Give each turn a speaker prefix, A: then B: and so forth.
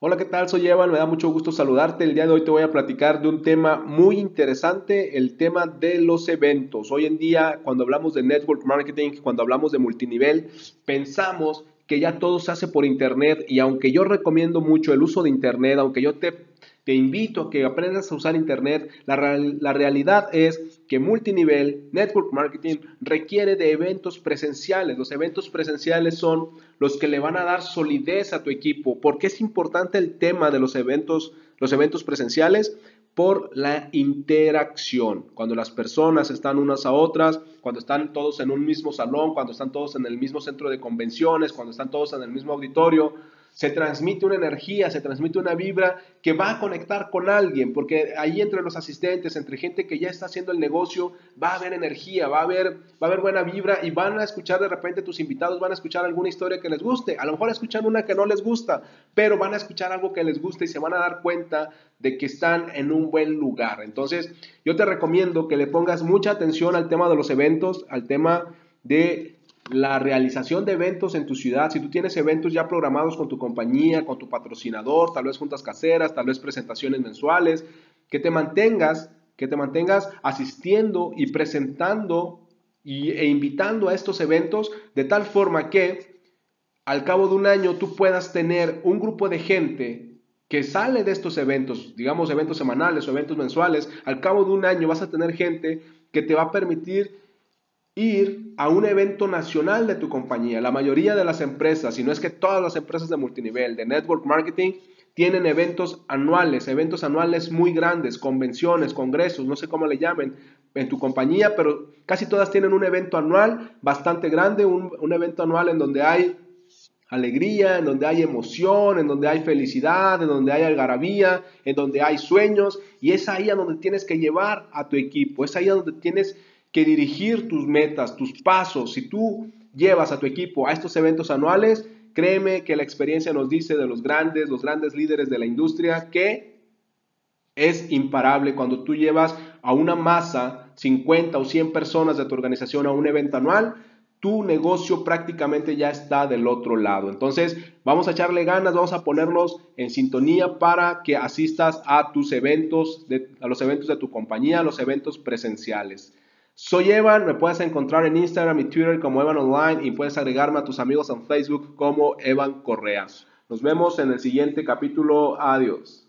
A: Hola, ¿qué tal? Soy Evan, me da mucho gusto saludarte. El día de hoy te voy a platicar de un tema muy interesante, el tema de los eventos. Hoy en día, cuando hablamos de network marketing, cuando hablamos de multinivel, pensamos que ya todo se hace por internet y aunque yo recomiendo mucho el uso de internet, aunque yo te te invito a que aprendas a usar Internet. La, realidad es que multinivel, network marketing, requiere de eventos presenciales. Los eventos presenciales son los que le van a dar solidez a tu equipo. ¿Por qué es importante el tema de los eventos, los eventos presenciales? Por la interacción. Cuando las personas están unas a otras, cuando están todos en un mismo salón, cuando están todos en el mismo centro de convenciones, cuando están todos en el mismo auditorio, se transmite una energía, se transmite una vibra que va a conectar con alguien, porque ahí entre los asistentes, entre gente que ya está haciendo el negocio, va a haber energía, va a haber, va a haber buena vibra y van a escuchar de repente tus invitados, van a escuchar alguna historia que les guste, a lo mejor escuchan una que no les gusta, pero van a escuchar algo que les guste y se van a dar cuenta de que están en un buen lugar. Entonces, yo te recomiendo que le pongas mucha atención al tema de los eventos, al tema de la realización de eventos en tu ciudad, si tú tienes eventos ya programados con tu compañía, con tu patrocinador, tal vez juntas caseras, tal vez presentaciones mensuales, que te mantengas, que te mantengas asistiendo y presentando e invitando a estos eventos de tal forma que al cabo de un año tú puedas tener un grupo de gente que sale de estos eventos, digamos eventos semanales o eventos mensuales, al cabo de un año vas a tener gente que te va a permitir ir a un evento nacional de tu compañía. La mayoría de las empresas, si no es que todas las empresas de multinivel, de network marketing, tienen eventos anuales, eventos anuales muy grandes, convenciones, congresos, no sé cómo le llamen en tu compañía, pero casi todas tienen un evento anual bastante grande, un, un evento anual en donde hay alegría, en donde hay emoción, en donde hay felicidad, en donde hay algarabía, en donde hay sueños, y es ahí a donde tienes que llevar a tu equipo, es ahí a donde tienes que dirigir tus metas, tus pasos. Si tú llevas a tu equipo a estos eventos anuales, créeme que la experiencia nos dice de los grandes, los grandes líderes de la industria, que es imparable cuando tú llevas a una masa, 50 o 100 personas de tu organización a un evento anual, tu negocio prácticamente ya está del otro lado. Entonces, vamos a echarle ganas, vamos a ponernos en sintonía para que asistas a tus eventos, a los eventos de tu compañía, a los eventos presenciales. Soy Evan, me puedes encontrar en Instagram y Twitter como Evan Online y puedes agregarme a tus amigos en Facebook como Evan Correas. Nos vemos en el siguiente capítulo. Adiós.